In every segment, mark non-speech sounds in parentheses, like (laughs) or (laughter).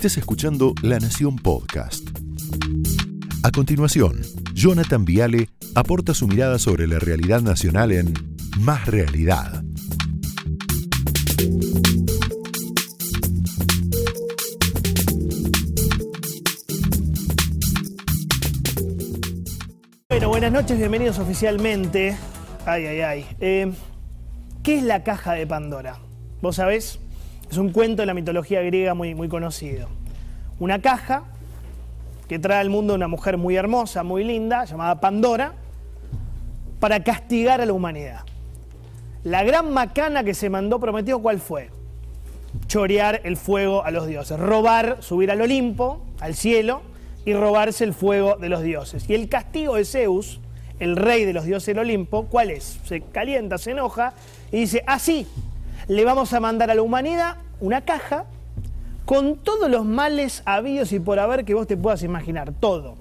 Estés escuchando La Nación Podcast. A continuación, Jonathan Viale aporta su mirada sobre la realidad nacional en Más Realidad. Bueno, buenas noches, bienvenidos oficialmente. Ay, ay, ay. Eh, ¿Qué es la caja de Pandora? ¿Vos sabés? Es un cuento de la mitología griega muy, muy conocido. Una caja que trae al mundo una mujer muy hermosa, muy linda, llamada Pandora, para castigar a la humanidad. La gran macana que se mandó prometido, ¿cuál fue? Chorear el fuego a los dioses, robar, subir al Olimpo, al cielo, y robarse el fuego de los dioses. Y el castigo de Zeus, el rey de los dioses del Olimpo, ¿cuál es? Se calienta, se enoja y dice, así, ah, le vamos a mandar a la humanidad una caja con todos los males habidos y por haber que vos te puedas imaginar, todo.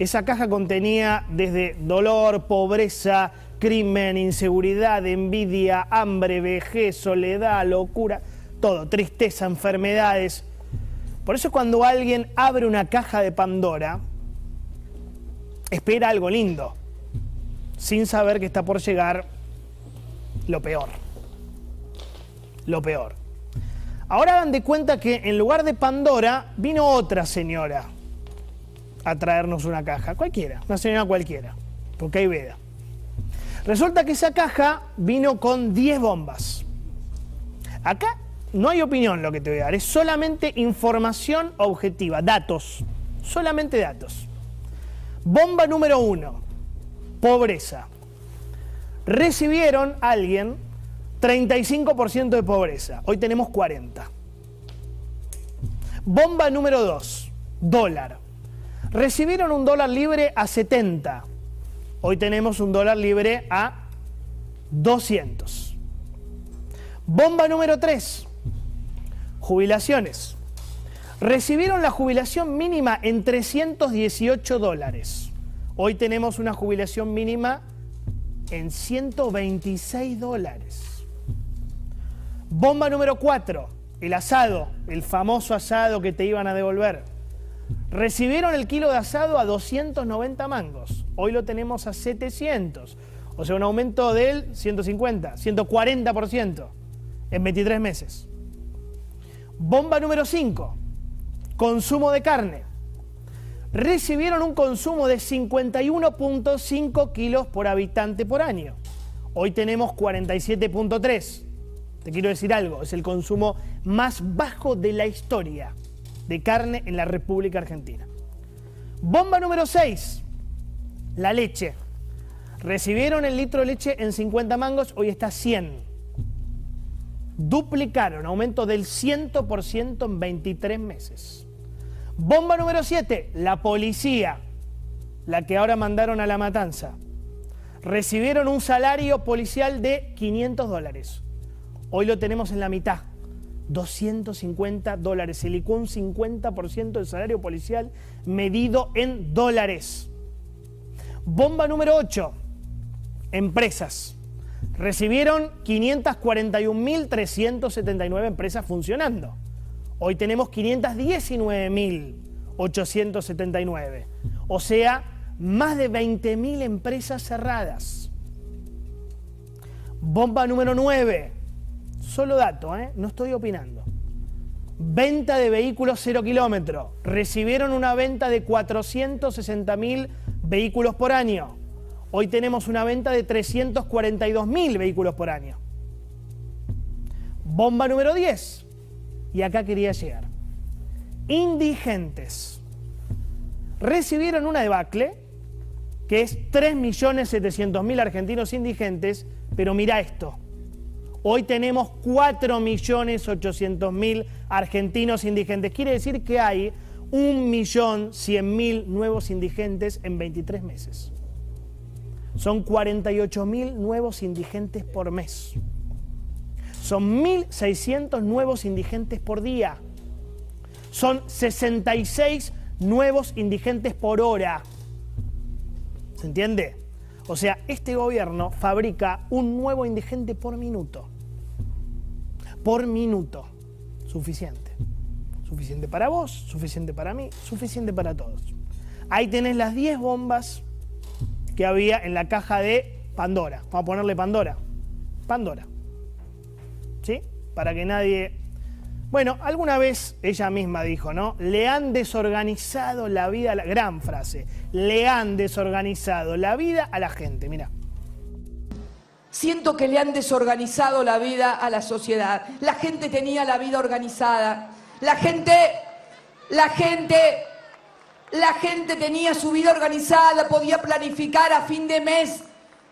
Esa caja contenía desde dolor, pobreza, crimen, inseguridad, envidia, hambre, vejez, soledad, locura, todo, tristeza, enfermedades. Por eso cuando alguien abre una caja de Pandora, espera algo lindo, sin saber que está por llegar lo peor. Lo peor. Ahora hagan de cuenta que en lugar de Pandora vino otra señora a traernos una caja, cualquiera, una señora cualquiera, porque hay veda. Resulta que esa caja vino con 10 bombas. Acá no hay opinión lo que te voy a dar, es solamente información objetiva, datos, solamente datos. Bomba número uno, pobreza. Recibieron alguien 35% de pobreza. Hoy tenemos 40. Bomba número 2. Dólar. Recibieron un dólar libre a 70. Hoy tenemos un dólar libre a 200. Bomba número 3. Jubilaciones. Recibieron la jubilación mínima en 318 dólares. Hoy tenemos una jubilación mínima en 126 dólares. Bomba número 4, el asado, el famoso asado que te iban a devolver. Recibieron el kilo de asado a 290 mangos. Hoy lo tenemos a 700. O sea, un aumento del 150, 140% en 23 meses. Bomba número 5, consumo de carne. Recibieron un consumo de 51.5 kilos por habitante por año. Hoy tenemos 47.3. Te quiero decir algo, es el consumo más bajo de la historia de carne en la República Argentina. Bomba número 6, la leche. Recibieron el litro de leche en 50 mangos, hoy está 100. Duplicaron, aumento del 100% en 23 meses. Bomba número 7, la policía, la que ahora mandaron a la matanza. Recibieron un salario policial de 500 dólares. Hoy lo tenemos en la mitad. 250 dólares. Se licó un 50% del salario policial medido en dólares. Bomba número 8. Empresas. Recibieron 541.379 empresas funcionando. Hoy tenemos 519.879. O sea, más de 20.000 empresas cerradas. Bomba número 9 Solo dato, ¿eh? no estoy opinando. Venta de vehículos cero kilómetros. Recibieron una venta de 460 mil vehículos por año. Hoy tenemos una venta de 342 mil vehículos por año. Bomba número 10. Y acá quería llegar. Indigentes. Recibieron una debacle, que es 3.700.000 argentinos indigentes, pero mira esto. Hoy tenemos 4.800.000 argentinos indigentes. Quiere decir que hay 1.100.000 nuevos indigentes en 23 meses. Son 48.000 nuevos indigentes por mes. Son 1.600 nuevos indigentes por día. Son 66 nuevos indigentes por hora. ¿Se entiende? O sea, este gobierno fabrica un nuevo indigente por minuto por minuto. Suficiente. suficiente para vos, suficiente para mí, suficiente para todos. Ahí tenés las 10 bombas que había en la caja de Pandora. Vamos a ponerle Pandora. Pandora. ¿Sí? Para que nadie... Bueno, alguna vez ella misma dijo, ¿no? Le han desorganizado la vida, la gran frase, le han desorganizado la vida a la gente, mira. Siento que le han desorganizado la vida a la sociedad. La gente tenía la vida organizada. La gente, la gente, la gente tenía su vida organizada, podía planificar a fin de mes,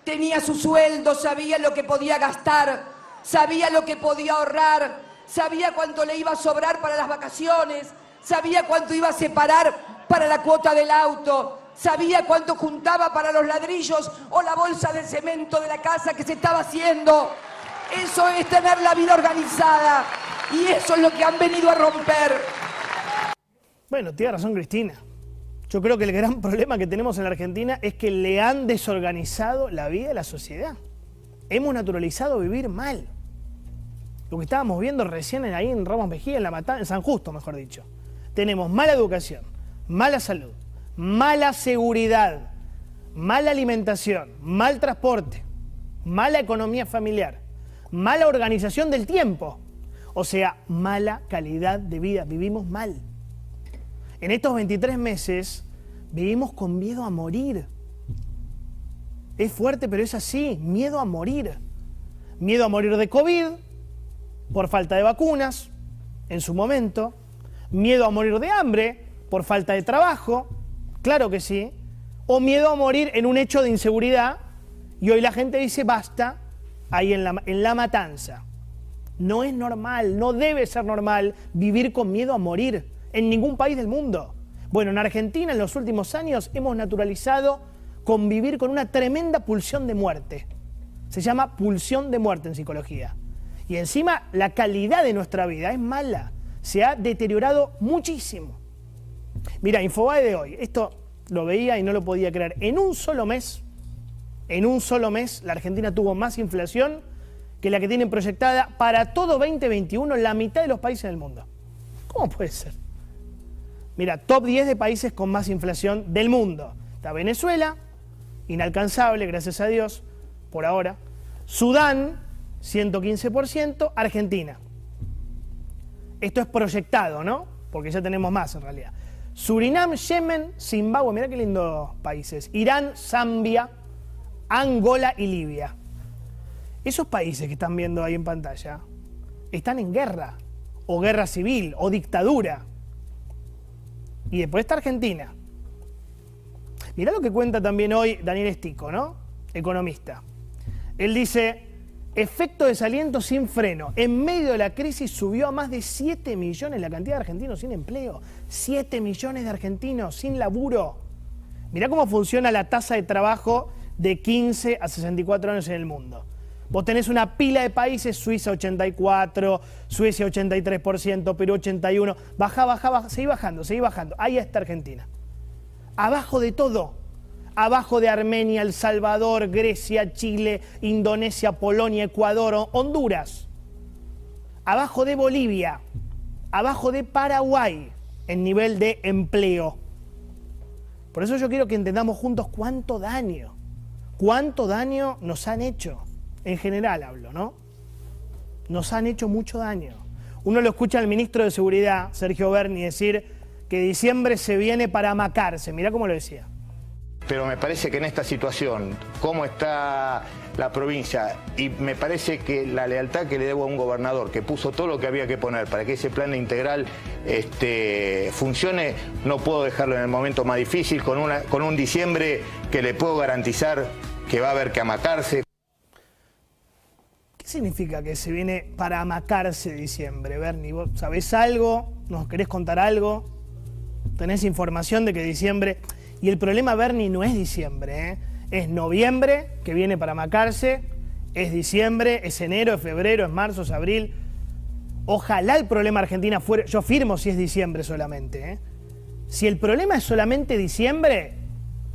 tenía su sueldo, sabía lo que podía gastar, sabía lo que podía ahorrar, sabía cuánto le iba a sobrar para las vacaciones, sabía cuánto iba a separar para la cuota del auto, sabía cuánto juntaba para los ladrillos o la bolsa de cemento de la casa que se estaba haciendo. Eso es tener la vida organizada. Y eso es lo que han venido a romper. Bueno, tiene razón Cristina. Yo creo que el gran (laughs) problema que tenemos en la Argentina es que le han desorganizado la vida de la sociedad. Hemos naturalizado vivir mal. Lo que estábamos viendo recién ahí en Ramos Mejía, en, la en San Justo, mejor dicho. Tenemos mala educación, mala salud, mala seguridad, mala alimentación, mal transporte, mala economía familiar, mala organización del tiempo. O sea, mala calidad de vida, vivimos mal. En estos 23 meses vivimos con miedo a morir. Es fuerte, pero es así, miedo a morir. Miedo a morir de COVID, por falta de vacunas, en su momento. Miedo a morir de hambre, por falta de trabajo, claro que sí. O miedo a morir en un hecho de inseguridad. Y hoy la gente dice, basta, ahí en la, en la matanza. No es normal, no debe ser normal vivir con miedo a morir en ningún país del mundo. Bueno, en Argentina en los últimos años hemos naturalizado convivir con una tremenda pulsión de muerte. Se llama pulsión de muerte en psicología. Y encima la calidad de nuestra vida es mala. Se ha deteriorado muchísimo. Mira, Infobae de hoy, esto lo veía y no lo podía creer. En un solo mes, en un solo mes, la Argentina tuvo más inflación que la que tienen proyectada para todo 2021 la mitad de los países del mundo. ¿Cómo puede ser? Mira, top 10 de países con más inflación del mundo. Está Venezuela, inalcanzable, gracias a Dios, por ahora. Sudán, 115%. Argentina. Esto es proyectado, ¿no? Porque ya tenemos más en realidad. Surinam, Yemen, Zimbabue, mira qué lindos países. Irán, Zambia, Angola y Libia. Esos países que están viendo ahí en pantalla están en guerra, o guerra civil, o dictadura. Y después está Argentina. Mirá lo que cuenta también hoy Daniel Estico, ¿no? Economista. Él dice, efecto desaliento sin freno. En medio de la crisis subió a más de 7 millones la cantidad de argentinos sin empleo. 7 millones de argentinos sin laburo. Mirá cómo funciona la tasa de trabajo de 15 a 64 años en el mundo. Vos tenés una pila de países, Suiza 84, Suecia 83%, Perú 81%, baja, baja, baja, seguí bajando, seguí bajando. Ahí está Argentina. Abajo de todo. Abajo de Armenia, El Salvador, Grecia, Chile, Indonesia, Polonia, Ecuador, Honduras. Abajo de Bolivia. Abajo de Paraguay en nivel de empleo. Por eso yo quiero que entendamos juntos cuánto daño, cuánto daño nos han hecho en general hablo, ¿no? Nos han hecho mucho daño. Uno lo escucha al ministro de Seguridad, Sergio Berni, decir que diciembre se viene para amacarse. Mira cómo lo decía. Pero me parece que en esta situación, cómo está la provincia, y me parece que la lealtad que le debo a un gobernador que puso todo lo que había que poner para que ese plan integral este, funcione, no puedo dejarlo en el momento más difícil, con, una, con un diciembre que le puedo garantizar que va a haber que amacarse significa que se viene para amacarse diciembre? Bernie, ¿vos sabés algo? ¿Nos querés contar algo? ¿Tenés información de que diciembre... Y el problema, Bernie, no es diciembre, ¿eh? es noviembre, que viene para amacarse, es diciembre, es enero, es febrero, es marzo, es abril. Ojalá el problema Argentina fuera... Yo firmo si es diciembre solamente. ¿eh? Si el problema es solamente diciembre,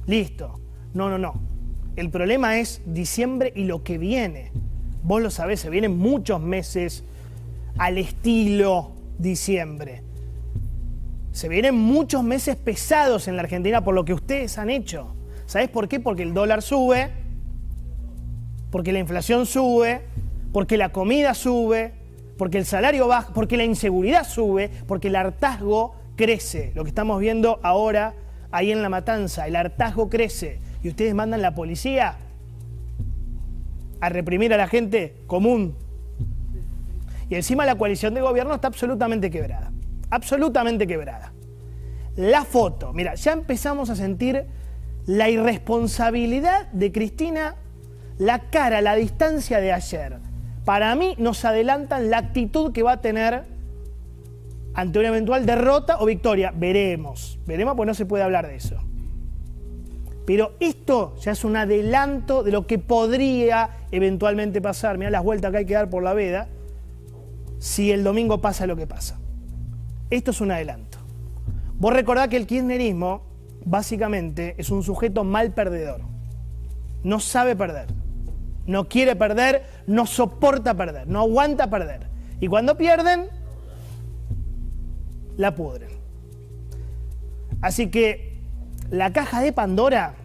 listo. No, no, no. El problema es diciembre y lo que viene vos lo sabés, se vienen muchos meses al estilo diciembre. Se vienen muchos meses pesados en la Argentina por lo que ustedes han hecho. ¿Sabes por qué? Porque el dólar sube, porque la inflación sube, porque la comida sube, porque el salario baja, porque la inseguridad sube, porque el hartazgo crece. Lo que estamos viendo ahora ahí en la matanza, el hartazgo crece. Y ustedes mandan la policía a reprimir a la gente común. Y encima la coalición de gobierno está absolutamente quebrada. Absolutamente quebrada. La foto, mira, ya empezamos a sentir la irresponsabilidad de Cristina, la cara, la distancia de ayer. Para mí nos adelantan la actitud que va a tener ante una eventual derrota o victoria. Veremos, veremos porque no se puede hablar de eso. Pero esto ya es un adelanto de lo que podría eventualmente pasar. Mira las vueltas que hay que dar por la veda si el domingo pasa lo que pasa. Esto es un adelanto. Vos recordás que el kirchnerismo básicamente es un sujeto mal perdedor. No sabe perder. No quiere perder, no soporta perder, no aguanta perder. Y cuando pierden, la pudren. Así que la caja de Pandora,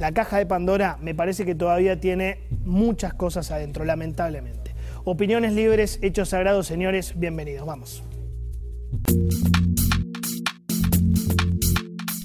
la caja de Pandora me parece que todavía tiene muchas cosas adentro, lamentablemente. Opiniones libres, hechos sagrados, señores, bienvenidos, vamos.